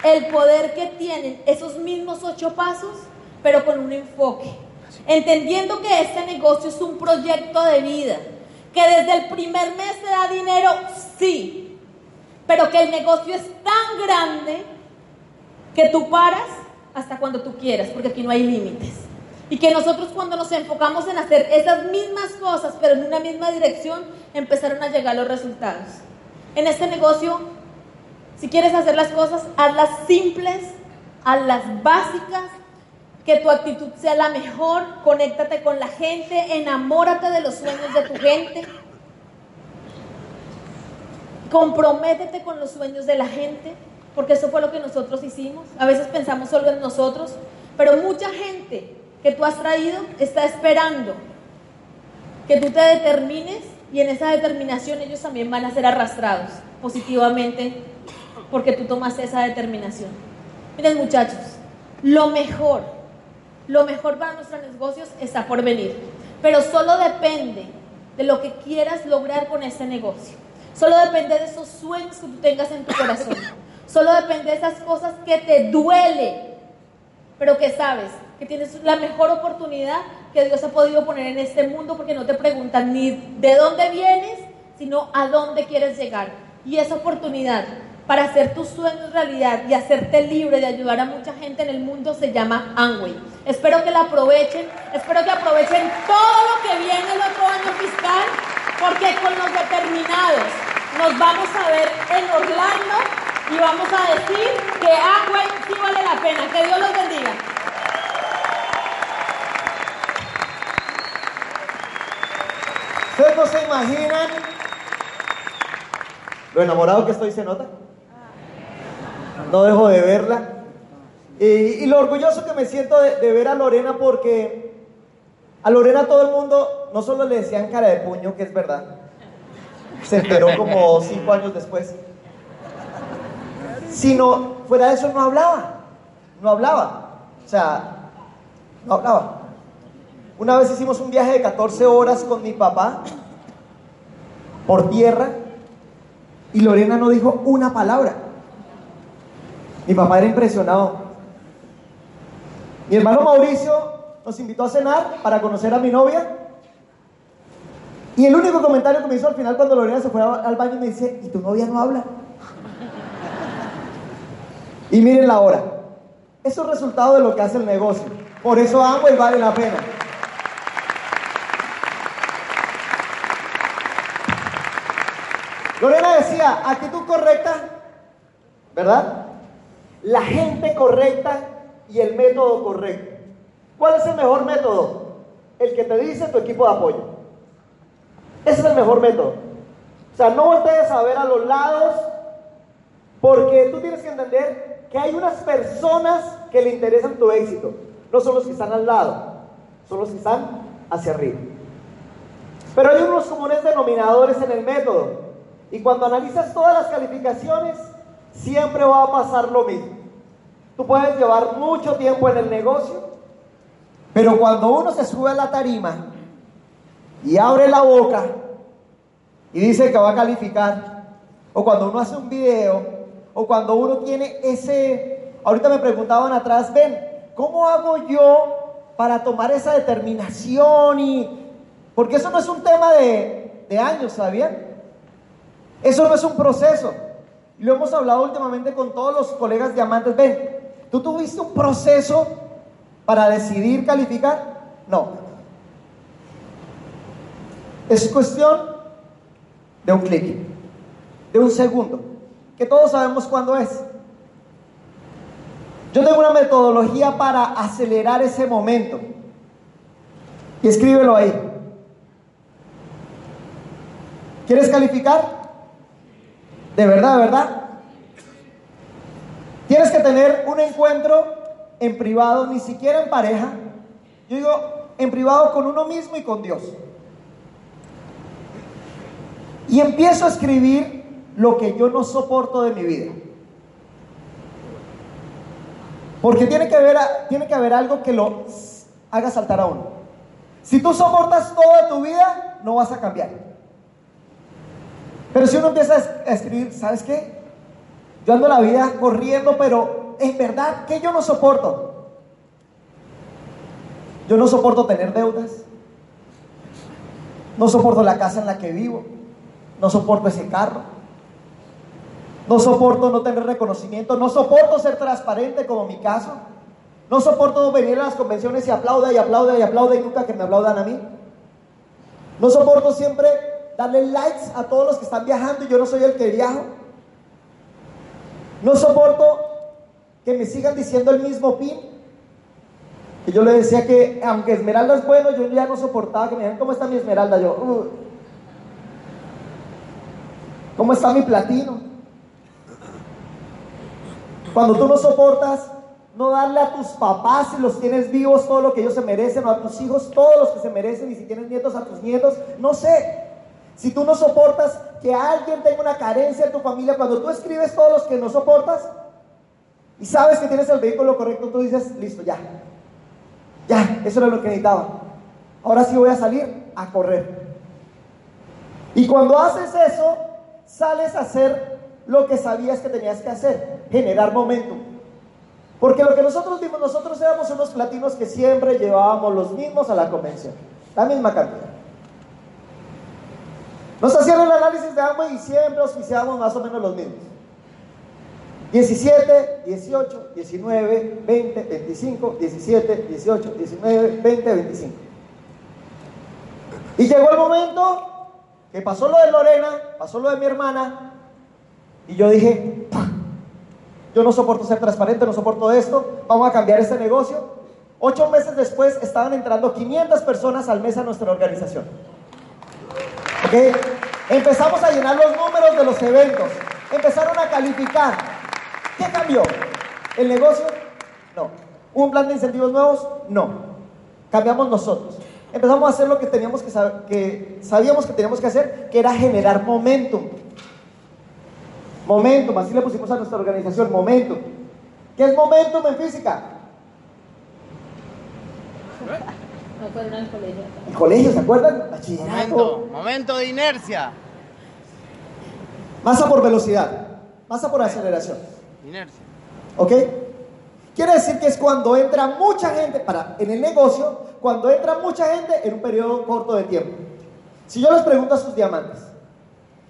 el poder que tienen esos mismos ocho pasos, pero con un enfoque. Entendiendo que este negocio es un proyecto de vida, que desde el primer mes te da dinero, sí, pero que el negocio es tan grande que tú paras hasta cuando tú quieras, porque aquí no hay límites. Y que nosotros cuando nos enfocamos en hacer esas mismas cosas, pero en una misma dirección, empezaron a llegar los resultados. En este negocio, si quieres hacer las cosas, hazlas simples, hazlas básicas, que tu actitud sea la mejor, conéctate con la gente, enamórate de los sueños de tu gente, comprométete con los sueños de la gente, porque eso fue lo que nosotros hicimos. A veces pensamos solo en nosotros, pero mucha gente que tú has traído está esperando que tú te determines y en esa determinación ellos también van a ser arrastrados positivamente porque tú tomaste esa determinación. Miren muchachos, lo mejor, lo mejor para nuestros negocios está por venir, pero solo depende de lo que quieras lograr con este negocio. Solo depende de esos sueños que tú tengas en tu corazón. Solo depende de esas cosas que te duele, pero que sabes que tienes la mejor oportunidad que Dios ha podido poner en este mundo porque no te preguntan ni de dónde vienes, sino a dónde quieres llegar. Y esa oportunidad para hacer tus sueños realidad y hacerte libre de ayudar a mucha gente en el mundo se llama Amway. Espero que la aprovechen, espero que aprovechen todo lo que viene el otro año fiscal, porque con los determinados nos vamos a ver en Orlando y vamos a decir que Amway sí vale la pena. Que Dios los bendiga. Ustedes no se imaginan lo enamorado que estoy, ¿se nota? No dejo de verla. Y, lo orgulloso que me siento de, de, ver a Lorena porque a Lorena todo el mundo no solo le decían cara de puño, que es verdad, se enteró como cinco años después, sino fuera de eso no hablaba, no hablaba, o sea, no hablaba. Una vez hicimos un viaje de 14 horas con mi papá por tierra y Lorena no dijo una palabra. Mi papá era impresionado. Mi hermano Mauricio nos invitó a cenar para conocer a mi novia. Y el único comentario que me hizo al final cuando Lorena se fue al baño me dice, ¿y tu novia no habla? y miren la hora. Eso es resultado de lo que hace el negocio. Por eso amo y vale la pena. Lorena decía, actitud correcta, ¿verdad? La gente correcta y el método correcto. ¿Cuál es el mejor método? El que te dice tu equipo de apoyo. Ese es el mejor método. O sea, no voltees a ver a los lados porque tú tienes que entender que hay unas personas que le interesan tu éxito. No son los que están al lado, son los que están hacia arriba. Pero hay unos comunes denominadores en el método. Y cuando analizas todas las calificaciones, siempre va a pasar lo mismo. Tú puedes llevar mucho tiempo en el negocio, pero cuando uno se sube a la tarima y abre la boca y dice que va a calificar, o cuando uno hace un video, o cuando uno tiene ese, ahorita me preguntaban atrás, ven, ¿cómo hago yo para tomar esa determinación? Y, porque eso no es un tema de, de años, ¿sabían? Eso no es un proceso. Y lo hemos hablado últimamente con todos los colegas diamantes. Ven, ¿tú tuviste un proceso para decidir calificar? No. Es cuestión de un clic, de un segundo, que todos sabemos cuándo es. Yo tengo una metodología para acelerar ese momento. Y escríbelo ahí. ¿Quieres calificar? De verdad, verdad. Tienes que tener un encuentro en privado, ni siquiera en pareja. Yo digo, en privado con uno mismo y con Dios. Y empiezo a escribir lo que yo no soporto de mi vida. Porque tiene que haber, tiene que haber algo que lo haga saltar a uno. Si tú soportas toda tu vida, no vas a cambiar. Pero si uno empieza a escribir, ¿sabes qué? Yo ando la vida corriendo, pero es verdad que yo no soporto. Yo no soporto tener deudas. No soporto la casa en la que vivo. No soporto ese carro. No soporto no tener reconocimiento. No soporto ser transparente como mi caso. No soporto venir a las convenciones y aplauda y aplauda y aplauda y nunca que me aplaudan a mí. No soporto siempre darle likes a todos los que están viajando y yo no soy el que viajo. No soporto que me sigan diciendo el mismo pin. Que yo le decía que, aunque Esmeralda es bueno, yo ya no soportaba que me dijeran, ¿cómo está mi Esmeralda? Yo, "Uh". ¿cómo está mi platino? Cuando tú no soportas no darle a tus papás, si los tienes vivos, todo lo que ellos se merecen, o a tus hijos, todos los que se merecen, y si tienes nietos, a tus nietos, no sé. Si tú no soportas que alguien tenga una carencia en tu familia, cuando tú escribes todos los que no soportas y sabes que tienes el vehículo correcto, tú dices, listo, ya. Ya, eso era lo que necesitaba. Ahora sí voy a salir a correr. Y cuando haces eso, sales a hacer lo que sabías que tenías que hacer, generar momentum. Porque lo que nosotros vimos, nosotros éramos unos platinos que siempre llevábamos los mismos a la convención, la misma cantidad. Nos hacían el análisis de agua y siempre auspiciábamos más o menos los mismos. 17, 18, 19, 20, 25, 17, 18, 19, 20, 25. Y llegó el momento que pasó lo de Lorena, pasó lo de mi hermana, y yo dije, "Pa, yo no soporto ser transparente, no soporto esto, vamos a cambiar este negocio. Ocho meses después estaban entrando 500 personas al mes a nuestra organización. Empezamos a llenar los números de los eventos, empezaron a calificar. ¿Qué cambió? ¿El negocio? No. ¿Un plan de incentivos nuevos? No. Cambiamos nosotros. Empezamos a hacer lo que, teníamos que, sab- que sabíamos que teníamos que hacer, que era generar momentum. Momentum, así le pusimos a nuestra organización, momentum. ¿Qué es momentum en física? Al colegio. El colegio, ¿se acuerdan? Bachillerato. Momento, momento de inercia. Masa por velocidad, masa por aceleración. Inercia. ¿Ok? Quiere decir que es cuando entra mucha gente, para, en el negocio, cuando entra mucha gente en un periodo corto de tiempo. Si yo les pregunto a sus diamantes,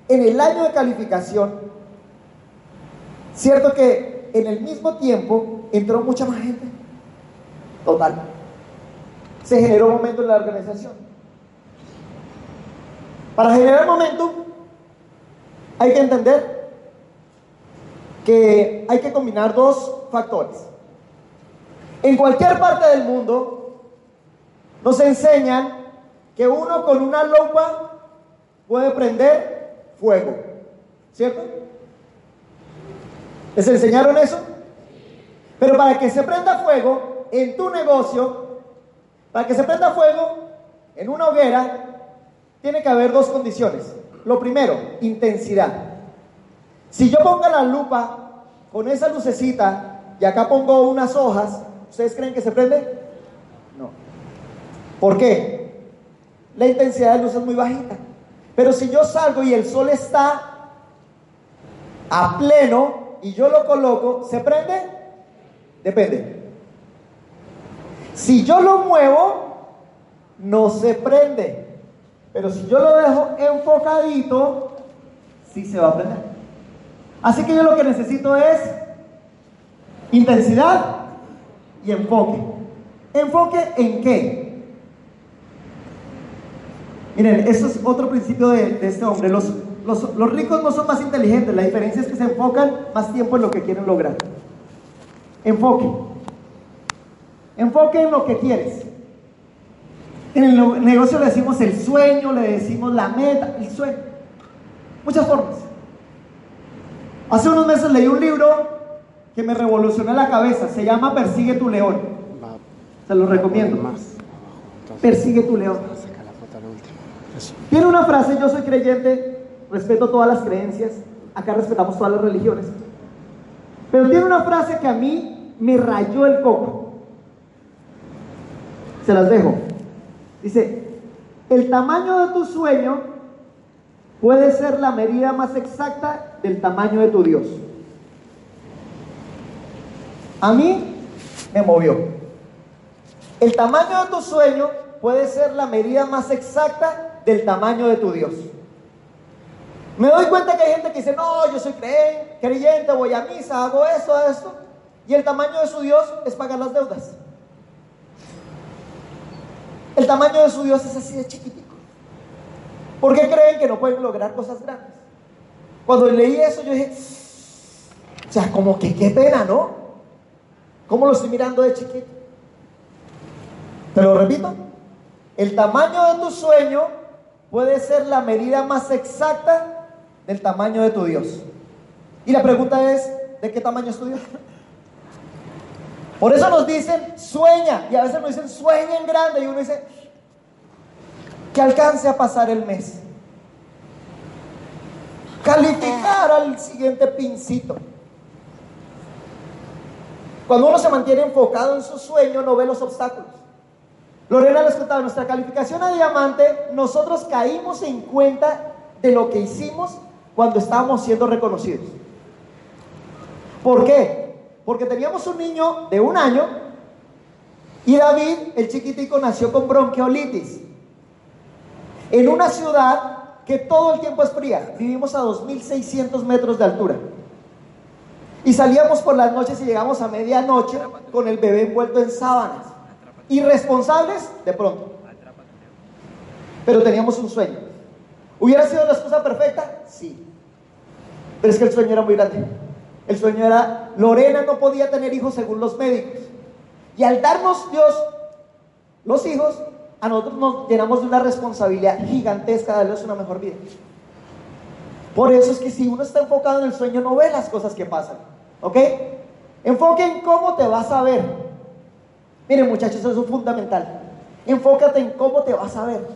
en el año de calificación, ¿cierto que en el mismo tiempo entró mucha más gente? Total. Se generó momento en la organización. Para generar momento, hay que entender que hay que combinar dos factores. En cualquier parte del mundo nos enseñan que uno con una lupa puede prender fuego, ¿cierto? ¿Les enseñaron eso? Pero para que se prenda fuego en tu negocio, para que se prenda fuego en una hoguera, tiene que haber dos condiciones. Lo primero, intensidad. Si yo pongo la lupa con esa lucecita y acá pongo unas hojas, ¿ustedes creen que se prende? No. ¿Por qué? La intensidad de luz es muy bajita. Pero si yo salgo y el sol está a pleno y yo lo coloco, ¿se prende? Depende. Si yo lo muevo, no se prende. Pero si yo lo dejo enfocadito, sí se va a prender. Así que yo lo que necesito es intensidad y enfoque. ¿Enfoque en qué? Miren, eso es otro principio de, este hombre. Los, los- los ricos no son más inteligentes, la diferencia es que se enfocan más tiempo en lo que quieren lograr. Enfoque. Enfoque en lo que quieres. En el negocio le decimos el sueño, le decimos la meta, el sueño. Muchas formas. Hace unos meses leí un libro que me revolucionó la cabeza. Se llama Persigue tu león. Se lo recomiendo. Persigue tu león. Tiene una frase, yo soy creyente, respeto todas las creencias, acá respetamos todas las religiones. Pero tiene una frase que a mí me rayó el coco. Se las dejo. Dice, el tamaño de tu sueño puede ser la medida más exacta del tamaño de tu Dios. A mí me movió. El tamaño de tu sueño puede ser la medida más exacta del tamaño de tu Dios. Me doy cuenta que hay gente que dice, no, yo soy creyente, voy a misa, hago esto, hago esto. Y el tamaño de su Dios es pagar las deudas. El tamaño de su Dios es así de chiquitico. ¿Por qué creen que no pueden lograr cosas grandes? Cuando leí eso yo dije, o sea, como que qué pena, ¿no? ¿Cómo lo estoy mirando de chiquito? Te lo repito. El tamaño de tu sueño puede ser la medida más exacta del tamaño de tu Dios. Y la pregunta es, ¿de qué tamaño es tu Dios? Por eso nos dicen, sueña. Y a veces nos dicen, sueña en grande. Y uno dice, que alcance a pasar el mes. Calificar al siguiente pincito. Cuando uno se mantiene enfocado en su sueño, no ve los obstáculos. Lorena les contaba, nuestra calificación a diamante, nosotros caímos en cuenta de lo que hicimos cuando estábamos siendo reconocidos. ¿Por qué? Porque teníamos un niño de un año y David, el chiquitico, nació con bronquiolitis. En una ciudad que todo el tiempo es fría. Vivimos a 2.600 metros de altura. Y salíamos por las noches y llegamos a medianoche con el bebé envuelto en sábanas. Irresponsables, de pronto. Pero teníamos un sueño. ¿Hubiera sido la excusa perfecta? Sí. Pero es que el sueño era muy grande. El sueño era, Lorena no podía tener hijos según los médicos. Y al darnos Dios los hijos, a nosotros nos llenamos de una responsabilidad gigantesca de darles una mejor vida. Por eso es que si uno está enfocado en el sueño, no ve las cosas que pasan. ¿Ok? Enfoque en cómo te vas a ver. Miren muchachos, eso es fundamental. Enfócate en cómo te vas a ver.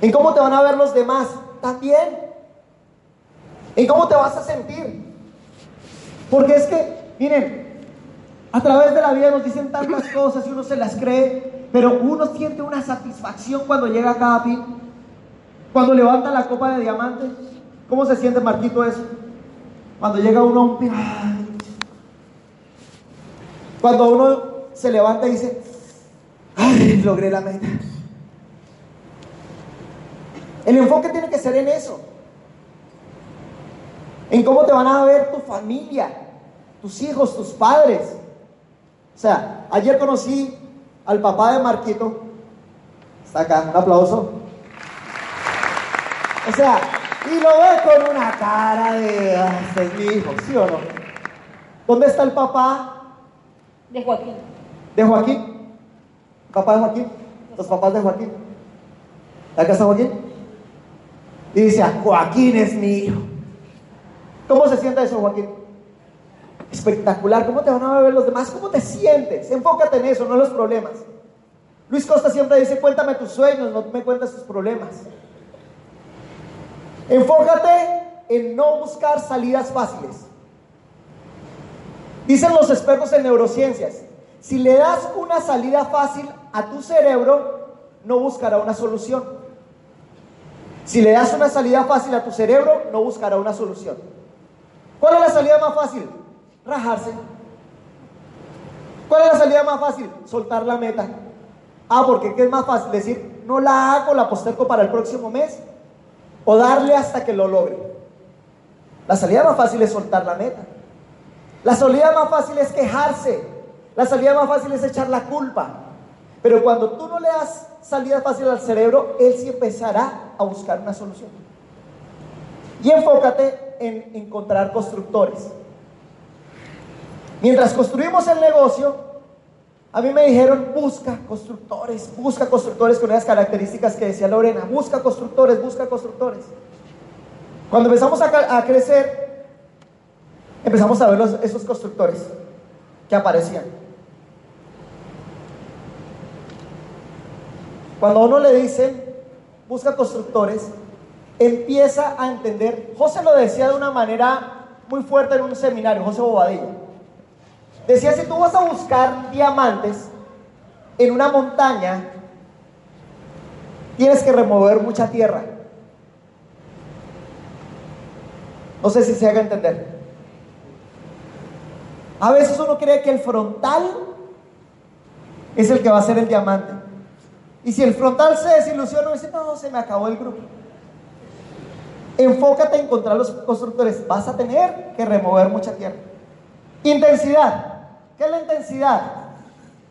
En cómo te van a ver los demás también. En cómo te vas a sentir. Porque es que, miren, a través de la vida nos dicen tantas cosas y uno se las cree, pero uno siente una satisfacción cuando llega a cada fin. Cuando levanta la copa de diamante. ¿Cómo se siente Marquito eso? Cuando llega a un pirámide. Cuando uno se levanta y dice, ay, logré la meta. El enfoque tiene que ser en eso. En cómo te van a ver tu familia, tus hijos, tus padres. O sea, ayer conocí al papá de Marquito. Está acá, un aplauso. O sea, y lo ve con una cara de, "Ah, este es mi hijo, ¿sí o no? ¿Dónde está el papá De Joaquín. de Joaquín? ¿Papá de Joaquín? Los papás de Joaquín. ¿Acá está Joaquín? Y dice, "Ah, Joaquín es mi hijo. ¿Cómo se siente eso, Joaquín? Espectacular. ¿Cómo te van a ver los demás? ¿Cómo te sientes? Enfócate en eso, no en los problemas. Luis Costa siempre dice, cuéntame tus sueños, no me cuentes tus problemas. Enfócate en no buscar salidas fáciles. Dicen los expertos en neurociencias, si le das una salida fácil a tu cerebro, no buscará una solución. Si le das una salida fácil a tu cerebro, no buscará una solución. ¿Cuál es la salida más fácil? Rajarse. ¿Cuál es la salida más fácil? Soltar la meta. Ah, porque ¿qué es más fácil? Decir, no la hago, la postergo para el próximo mes. O darle hasta que lo logre. La salida más fácil es soltar la meta. La salida más fácil es quejarse. La salida más fácil es echar la culpa. Pero cuando tú no le das salida fácil al cerebro, él sí empezará a buscar una solución. Y enfócate en encontrar constructores. Mientras construimos el negocio, a mí me dijeron, busca constructores, busca constructores con esas características que decía Lorena, busca constructores, busca constructores. Cuando empezamos a, crecer, empezamos a ver esos constructores que aparecían. Cuando a uno le dicen, busca constructores, empieza a entender, José lo decía de una manera muy fuerte en un seminario, José Bobadilla. Decía, si tú vas a buscar diamantes en una montaña, tienes que remover mucha tierra. No sé si se haga entender. A veces uno cree que el frontal es el que va a ser el diamante. Y si el frontal se desilusiona, dice, no, se me acabó el grupo. Enfócate en encontrar los constructores. Vas a tener que remover mucha tierra. Intensidad. ¿Qué es la intensidad?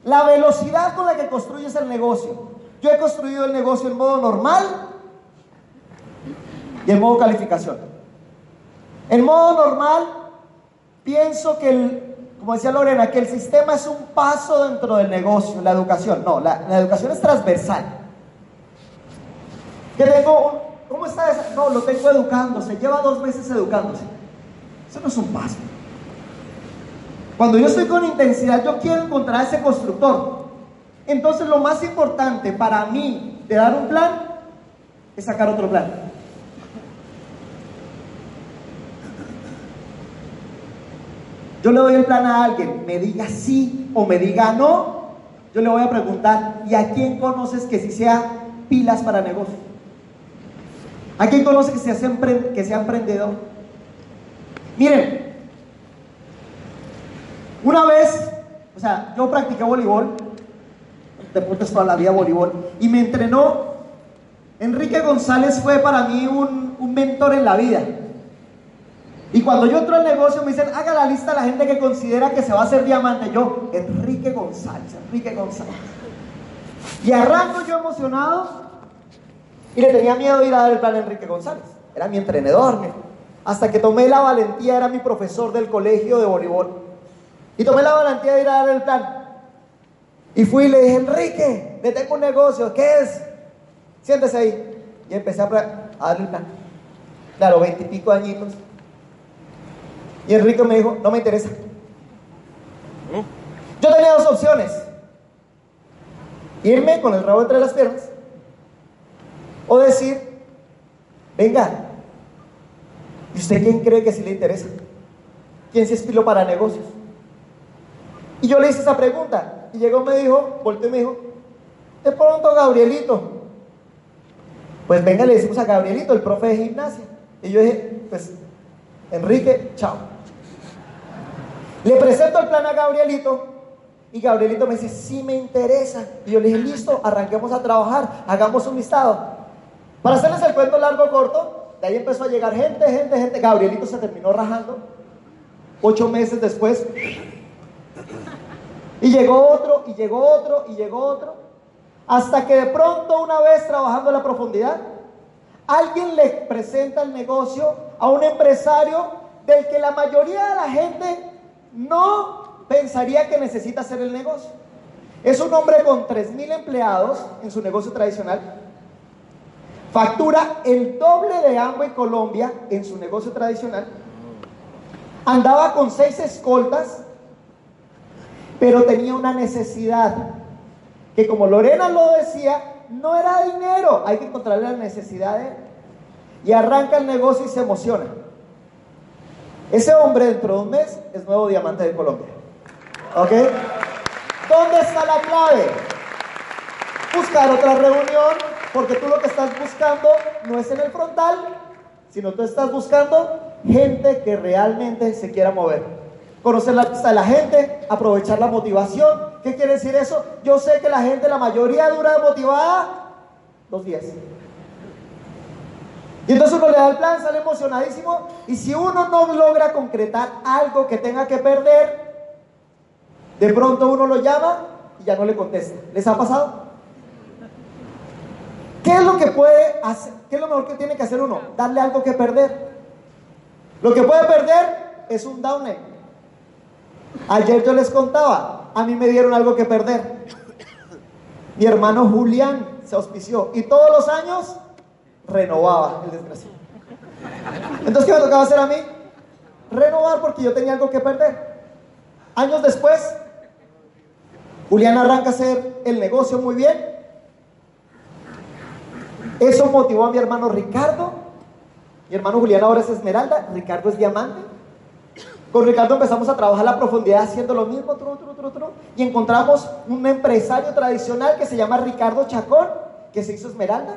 La velocidad con la que construyes el negocio. Yo he construido el negocio en modo normal y en modo calificación. En modo normal, pienso que el como decía Lorena, que el sistema es un paso dentro del negocio, la educación. No, la, la educación es transversal. Que tengo, ¿cómo está esa? No, lo tengo educándose, lleva dos meses educándose. Eso no es un paso. Cuando yo estoy con intensidad, yo quiero encontrar a ese constructor. Entonces lo más importante para mí de dar un plan es sacar otro plan. Yo le doy el plan a alguien, me diga sí o me diga no, yo le voy a preguntar, ¿y a quién conoces que si sea pilas para negocio? ¿A quién conoce que sea, que sea emprendedor? Miren, una vez, o sea, yo practiqué voleibol, deportes toda la vida voleibol, y me entrenó, Enrique González fue para mí un, mentor en la vida. Y cuando yo entro al negocio me dicen, haga la lista la gente que considera que se va a hacer diamante. Yo, Enrique González, Enrique González. Y arranco yo emocionado y le tenía miedo ir a dar el plan a Enrique González. Era mi entrenador. Hasta que tomé la valentía, era mi profesor del colegio de voleibol. Y tomé la valentía de ir a dar el plan. Y fui y le dije, Enrique, le tengo un negocio, ¿qué es? Siéntese ahí. Y empecé a, a darle el plan. Claro, veintipico añitos. Y Enrique me dijo, no me interesa. Yo tenía dos opciones. Irme con el rabo entre las piernas o decir, venga, ¿y usted quién cree que sí le interesa? ¿Quién se espiló para negocios? Y yo le hice esa pregunta y llegó me dijo, volteó y me dijo, de pronto Gabrielito. Pues venga, le decimos a Gabrielito, el profe de gimnasia. Y yo dije, pues Enrique, chao. Le presento el plan a Gabrielito y Gabrielito me dice, sí me interesa. Y yo le dije, listo, arranquemos a trabajar, hagamos un listado. Para hacerles el cuento largo o corto, de ahí empezó a llegar gente, gente, gente. Gabrielito se terminó rajando. Ocho meses después. Y llegó otro, y llegó otro, y llegó otro. Hasta que de pronto, una vez trabajando en la profundidad, alguien le presenta el negocio a un empresario del que la mayoría de la gente no pensaría que necesita hacer el negocio. Es un hombre con 3.000 empleados en su negocio tradicional. Factura el doble de en Colombia en su negocio tradicional. Andaba con seis escoltas, pero tenía una necesidad que como Lorena lo decía, no era dinero, hay que encontrarle la necesidad de él. Y arranca el negocio y se emociona. Ese hombre dentro de un mes es nuevo diamante de Colombia. ¿Ok? ¿Dónde está la clave? Buscar otra reunión, porque tú lo que estás buscando no es en el frontal, sino tú estás buscando gente que realmente se quiera mover. Conocer la lista de la gente, aprovechar la motivación. ¿Qué quiere decir eso? Yo sé que la gente, la mayoría dura motivada dos días. Y entonces uno le da el plan, sale emocionadísimo. Y si uno no logra concretar algo que tenga que perder, de pronto uno lo llama y ya no le contesta. ¿Les ha pasado? ¿Qué es lo que puede hacer? ¿Qué es lo mejor que tiene que hacer uno? Darle algo que perder. Lo que puede perder es un downer. Ayer yo les contaba, a mí me dieron algo que perder. Mi hermano Julián se auspició y todos los años renovaba el desgraciado. Entonces, ¿qué me tocaba hacer a mí? Renovar porque yo tenía algo que perder. Años después, Julián arranca a hacer el negocio muy bien. Eso motivó a mi hermano Ricardo. Mi hermano Julián ahora es Esmeralda, Ricardo es Diamante. Con Ricardo empezamos a trabajar la profundidad haciendo lo mismo, y encontramos un empresario tradicional que se llama Ricardo Chacón, que se hizo Esmeralda.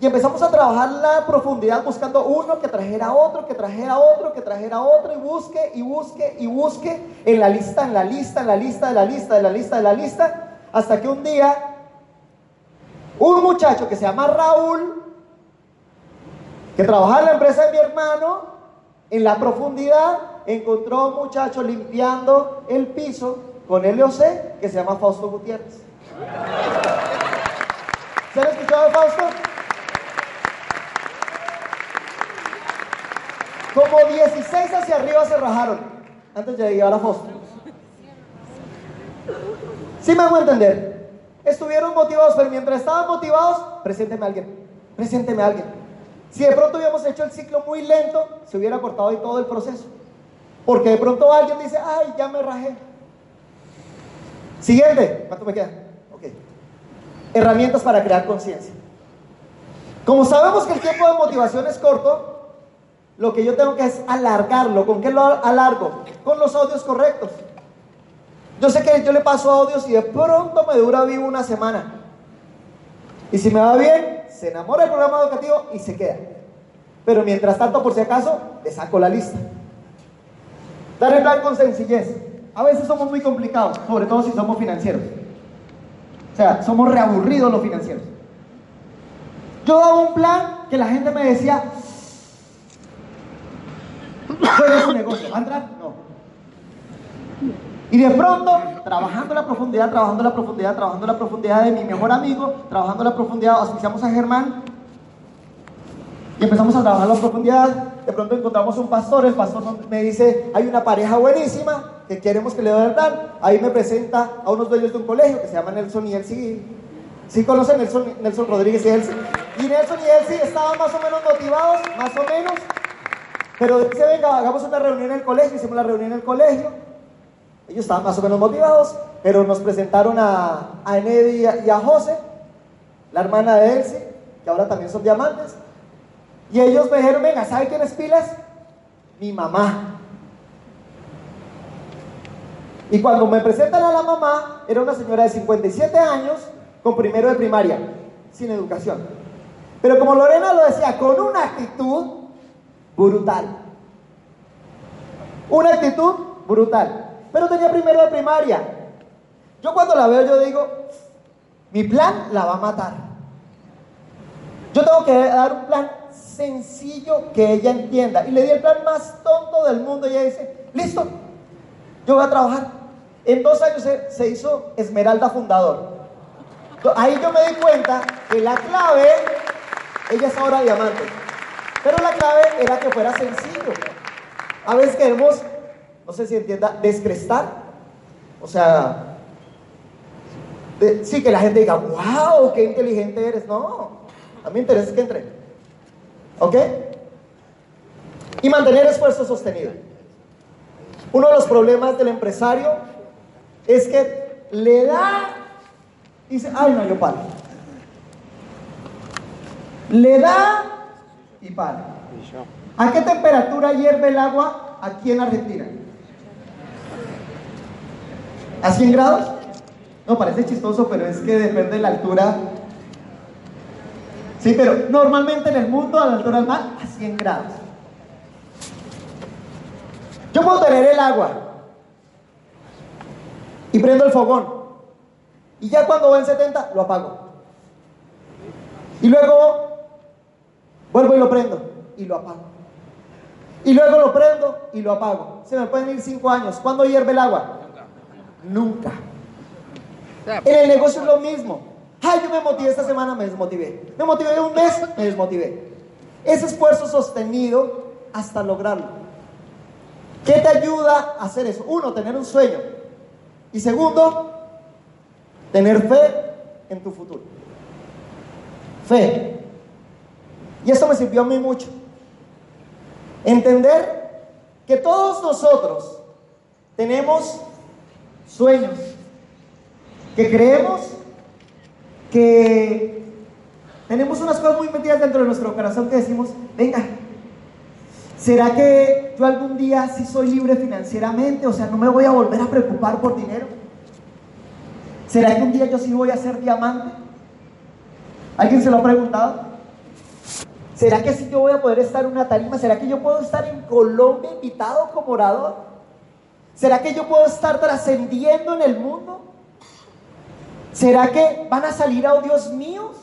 Y empezamos a trabajar la profundidad buscando uno que trajera otro, que trajera otro, que trajera otro, y busque, y busque, y busque en la lista, en la lista, en la lista, de la lista, de la lista, de la lista, hasta que un día un muchacho que se llama Raúl, que trabajaba en la empresa de mi hermano, en la profundidad, encontró a un muchacho limpiando el piso con LOC que se llama Fausto Gutiérrez. ¿Se han escuchado Fausto? Como 16 hacia arriba se rajaron antes de llegar a Fausto. ¿Sí me hago entender? Estuvieron motivados, pero mientras estaban motivados, presénteme a alguien, presénteme a alguien. Si de pronto hubiéramos hecho el ciclo muy lento, se hubiera cortado ahí todo el proceso. Porque de pronto alguien dice, ay, ya me rajé. Siguiente, ¿cuánto me queda? Ok. Herramientas para crear conciencia. Como sabemos que el tiempo de motivación es corto, lo que yo tengo que es alargarlo. ¿Con qué lo alargo? Con los audios correctos. Yo sé que yo le paso audios y de pronto me dura vivo una semana. Y si me va bien, se enamora del programa educativo y se queda. Pero mientras tanto, por si acaso, le saco la lista. Dar el plan con sencillez. A veces somos muy complicados, sobre todo si somos financieros. O sea, somos reaburridos los financieros. Yo daba un plan que la gente me decía, ¿cuál es su negocio? ¿Va a entrar? No. Y de pronto, trabajando la profundidad, trabajando la profundidad, trabajando la profundidad de mi mejor amigo, trabajando la profundidad, asociamos a Germán y empezamos a trabajar la profundidad. De pronto encontramos un pastor, el pastor me dice, hay una pareja buenísima que queremos que le dé plan. Ahí me presenta a unos dueños de un colegio que se llama Nelson y Elsie. ¿Sí conocen Nelson, Nelson Rodríguez y Elsie? Y Nelson y Elsie estaban más o menos motivados, más o menos. Pero dice, venga, hagamos una reunión en el colegio, hicimos la reunión en el colegio. Ellos estaban más o menos motivados, pero nos presentaron a, a y a, José, la hermana de Elsie, que ahora también son diamantes. Y ellos me dijeron, venga, ¿sabe quién es Pilas? Mi mamá. Y cuando me presentan a la mamá, era una señora de 57 años con primero de primaria, sin educación. Pero como Lorena lo decía, con una actitud brutal. Una actitud brutal pero tenía primero de primaria. Yo cuando la veo, yo digo, mi plan la va a matar. Yo tengo que dar un plan sencillo que ella entienda. Y le di el plan más tonto del mundo y ella dice, listo, yo voy a trabajar. En dos años se, se hizo Esmeralda Fundador. Ahí yo me di cuenta que la clave, ella es ahora diamante, pero la clave era que fuera sencillo. A veces queremos no sé si entienda, descrestar. O sea, sí que la gente diga, wow, qué inteligente eres. No, a mí me interesa que entre. ¿Ok? Y mantener esfuerzo sostenido. Uno de los problemas del empresario es que le da, dice, ay no, yo paro. Le da y para. ¿A qué temperatura hierve el agua aquí en Argentina? ¿A 100 grados? No, parece chistoso, pero es que depende de la altura. Sí, pero normalmente en el mundo a la altura del mar a 100 grados. Yo puedo tener el agua y prendo el fogón. Y ya cuando va en 70 lo apago. Y luego vuelvo y lo prendo y lo apago. Y luego lo prendo y lo apago. Se me pueden ir 5 años. ¿Cuándo hierve el agua? Nunca. En el negocio es lo mismo. Ay, yo me motivé esta semana, me desmotivé. Me motivé un mes, me desmotivé. Ese esfuerzo sostenido hasta lograrlo. ¿Qué te ayuda a hacer eso? Uno, tener un sueño. Y segundo, tener fe en tu futuro. Fe. Y esto me sirvió a mí mucho. Entender que todos nosotros tenemos sueños, que creemos que tenemos unas cosas muy metidas dentro de nuestro corazón que decimos, venga, ¿será que yo algún día sí soy libre financieramente? O sea, no me voy a volver a preocupar por dinero. ¿Será que un día yo sí voy a ser diamante? ¿Alguien se lo ha preguntado? ¿Será que sí yo voy a poder estar en una tarima? ¿Será que yo puedo estar en Colombia invitado como orador? ¿Será que yo puedo estar trascendiendo en el mundo? ¿Será que van a salir audios míos?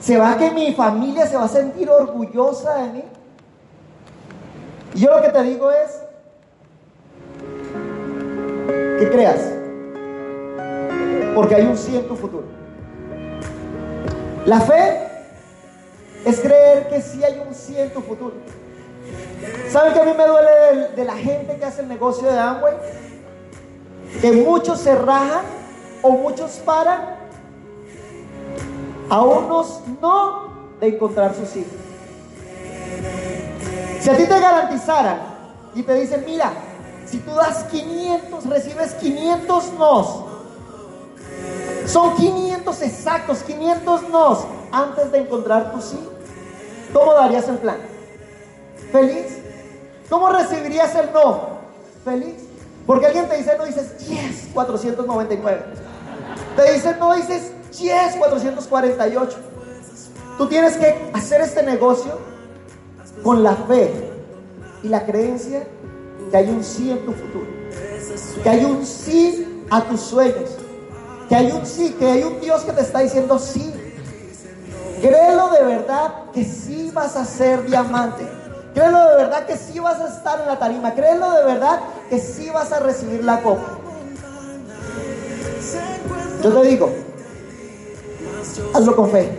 ¿Será que mi familia se va a sentir orgullosa de mí? Y yo lo que te digo es que creas, porque hay un sí en tu futuro. La fe es creer que sí hay un sí en tu futuro. ¿Saben que a mí me duele de, la gente que hace el negocio de Amway? que muchos se rajan o muchos paran a unos no de encontrar sus hijos. Si a ti te garantizaran y te dicen, mira, si tú das 500, recibes 500 nos. Son 500 exactos, 500 nos antes de encontrar tu sí. ¿Cómo darías el plan? ¿Feliz? ¿Cómo recibirías el no? ¿Feliz? Porque alguien te dice no, dices, yes, 499. Te dice no, dices, yes, 448. Tú tienes que hacer este negocio con la fe y la creencia que hay un sí en tu futuro, que hay un sí a tus sueños, que hay un sí, que hay un Dios que te está diciendo sí. Créelo de verdad que sí vas a ser diamante. Créelo de verdad que sí vas a estar en la tarima. Créelo de verdad que sí vas a recibir la copa. Yo te digo, hazlo con fe,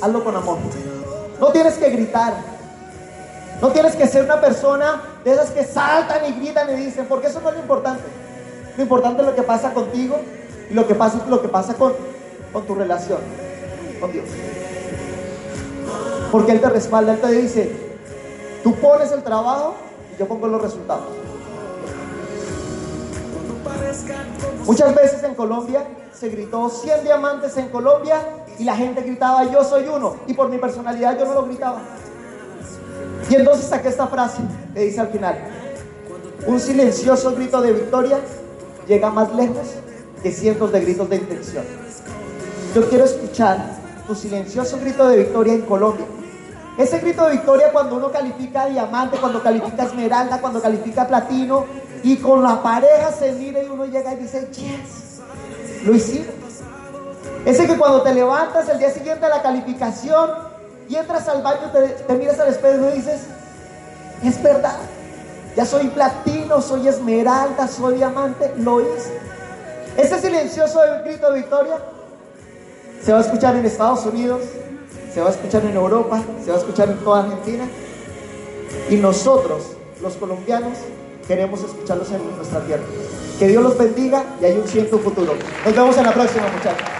hazlo con amor. No tienes que gritar. No tienes que ser una persona de esas que saltan y gritan y dicen, porque eso no es lo importante. Lo importante es lo que pasa contigo y lo que pasa lo que pasa con, con tu relación con Dios. Porque Él te respalda, Él te dice, tú pones el trabajo y yo pongo los resultados. Muchas veces en Colombia se gritó 100 diamantes en Colombia y la gente gritaba yo soy uno y por mi personalidad yo no lo gritaba. Y entonces saqué esta frase que dice al final, un silencioso grito de victoria llega más lejos que cientos de gritos de intención. Yo quiero escuchar tu silencioso grito de victoria en Colombia. Ese grito de victoria cuando uno califica diamante, cuando califica esmeralda, cuando califica platino y con la pareja se mira y uno llega y dice, yes, lo hicimos. Ese que cuando te levantas el día siguiente de la calificación y entras al baño, te, te miras al espejo y dices, es verdad, ya soy platino, soy esmeralda, soy diamante, lo hice. Ese silencioso grito de victoria se va a escuchar en Estados Unidos, se va a escuchar en Europa, se va a escuchar en toda Argentina. Y nosotros, los colombianos, queremos escucharlos en nuestra tierra. Que Dios los bendiga y hay un ciento futuro. Nos vemos en la próxima, muchachos.